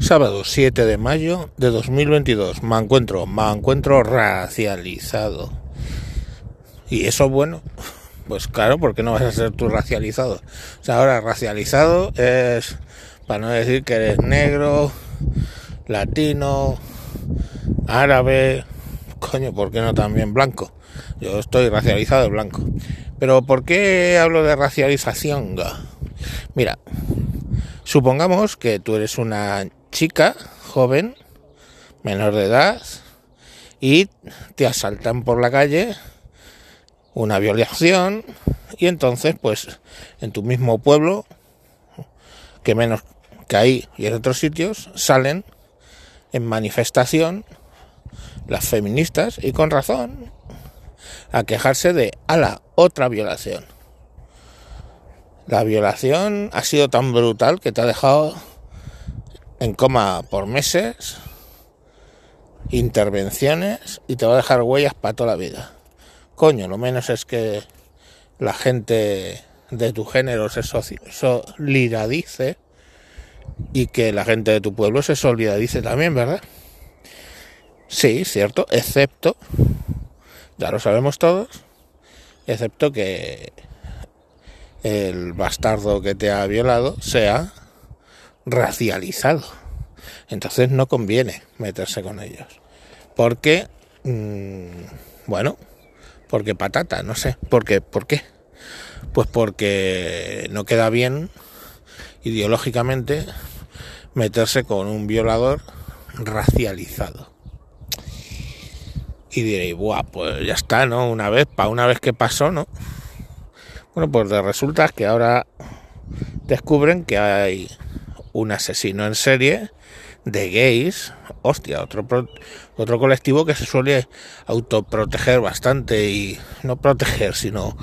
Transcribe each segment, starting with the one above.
Sábado 7 de mayo de 2022. Me encuentro, me encuentro racializado. ¿Y eso es bueno? Pues claro, porque no vas a ser tú racializado? O sea, ahora racializado es, para no decir que eres negro, latino, árabe, coño, ¿por qué no también blanco? Yo estoy racializado blanco. Pero ¿por qué hablo de racialización? Mira, supongamos que tú eres una chica joven, menor de edad, y te asaltan por la calle una violación y entonces pues en tu mismo pueblo que menos que ahí y en otros sitios salen en manifestación las feministas y con razón a quejarse de a la otra violación la violación ha sido tan brutal que te ha dejado en coma por meses, intervenciones y te va a dejar huellas para toda la vida. Coño, lo menos es que la gente de tu género se solidarice y que la gente de tu pueblo se solidarice también, ¿verdad? Sí, cierto, excepto, ya lo sabemos todos, excepto que el bastardo que te ha violado sea racializado. Entonces no conviene meterse con ellos. Porque, mmm, bueno, porque patata, no sé. ¿Por qué? ¿Por qué? Pues porque no queda bien ideológicamente meterse con un violador racializado. Y diréis, Buah, pues ya está, ¿no? Una vez, para una vez que pasó, ¿no? Bueno, pues resulta que ahora descubren que hay un asesino en serie de gays, hostia, otro, otro colectivo que se suele autoproteger bastante y no proteger, sino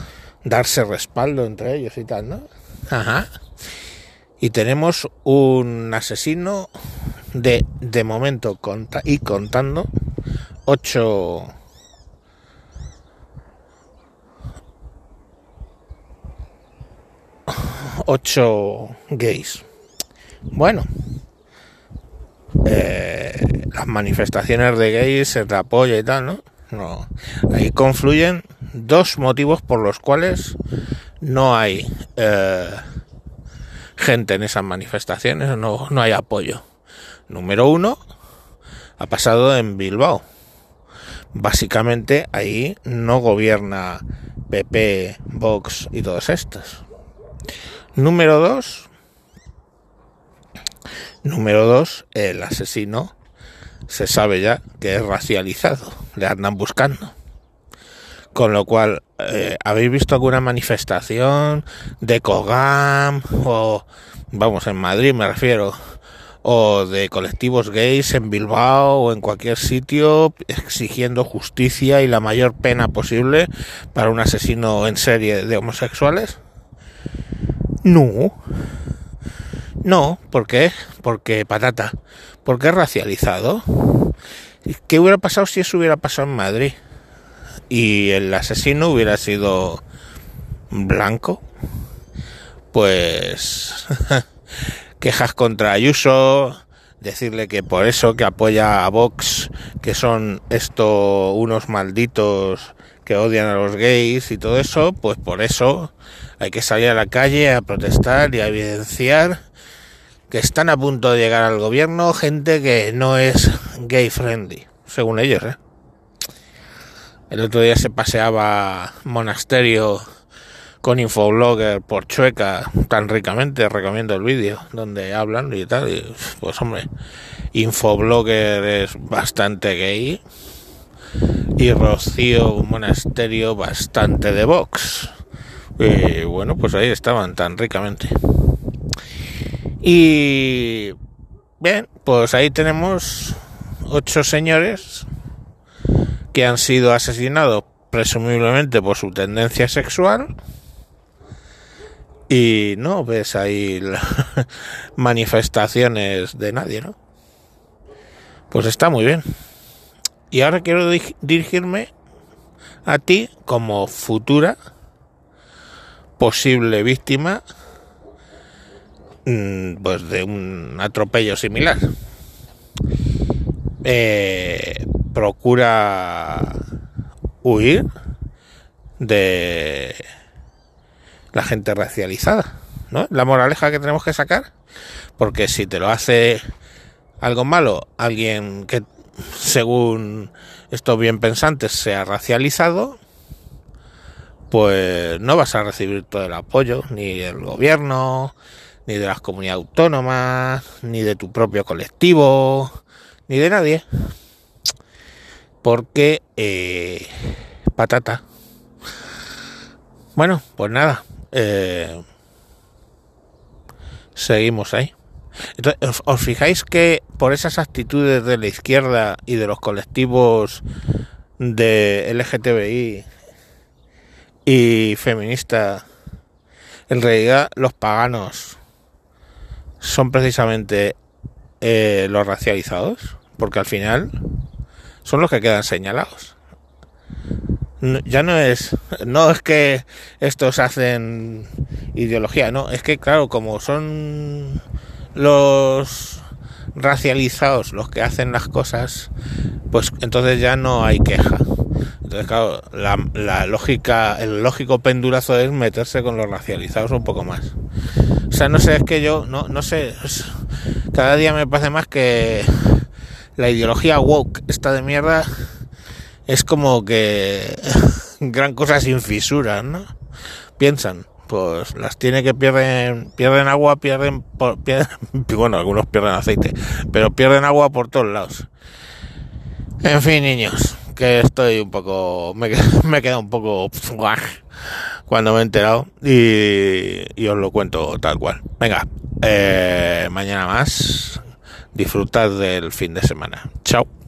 darse respaldo entre ellos y tal, ¿no? Ajá. Y tenemos un asesino de, de momento y contando, ocho... ocho gays. Bueno, eh, las manifestaciones de gays se te apoya y tal, ¿no? No. Ahí confluyen dos motivos por los cuales no hay eh, gente en esas manifestaciones, no, no hay apoyo. Número uno, ha pasado en Bilbao. Básicamente ahí no gobierna PP, Vox y todos estos. Número dos, Número dos, el asesino se sabe ya que es racializado, le andan buscando. Con lo cual, eh, ¿habéis visto alguna manifestación de Cogam o, vamos, en Madrid me refiero, o de colectivos gays en Bilbao o en cualquier sitio exigiendo justicia y la mayor pena posible para un asesino en serie de homosexuales? No. No, ¿por qué? Porque patata. Porque es racializado. ¿Qué hubiera pasado si eso hubiera pasado en Madrid? Y el asesino hubiera sido blanco. Pues quejas contra Ayuso, decirle que por eso que apoya a Vox, que son esto unos malditos que odian a los gays y todo eso, pues por eso hay que salir a la calle a protestar y a evidenciar que están a punto de llegar al gobierno gente que no es gay friendly, según ellos. ¿eh? El otro día se paseaba monasterio con infoblogger por Chueca tan ricamente, recomiendo el vídeo donde hablan y tal. Pues hombre, infoblogger es bastante gay y Rocío Monasterio bastante de Vox. Y bueno, pues ahí estaban tan ricamente. Y bien, pues ahí tenemos ocho señores que han sido asesinados presumiblemente por su tendencia sexual. Y no ves ahí manifestaciones de nadie, ¿no? Pues está muy bien. Y ahora quiero dirigirme a ti como futura posible víctima mm, pues de un atropello similar. Eh, procura huir de la gente racializada, ¿no? La moraleja que tenemos que sacar, porque si te lo hace algo malo, alguien que según estos bien pensantes sea racializado, pues no vas a recibir todo el apoyo, ni del gobierno, ni de las comunidades autónomas, ni de tu propio colectivo, ni de nadie. Porque, eh, patata. Bueno, pues nada. Eh, seguimos ahí. Entonces, ¿os, fijáis que por esas actitudes de la izquierda y de los colectivos de LGTBI y feminista, en realidad los paganos son precisamente eh, los racializados, porque al final son los que quedan señalados. ya no es, no es que estos hacen ideología, no, es que claro, como son los racializados los que hacen las cosas, pues entonces ya no hay queja. Entonces, claro, la, lógica, el lógico pendulazo es meterse con los racializados un poco más. O sea, no sé, es que yo, no, no sé, cada día me parece más que la ideología woke, esta de mierda, es como que gran cosa sin fisuras, ¿no? Piensan, pues las tiene que pierden, pierden agua, pierden, pierden, bueno, algunos pierden aceite, pero pierden agua por todos lados. En fin, niños, que estoy un poco, me, me queda un poco cuando me he enterado y, os lo cuento tal cual. Venga, eh, mañana más, disfrutad del fin de semana. Chao.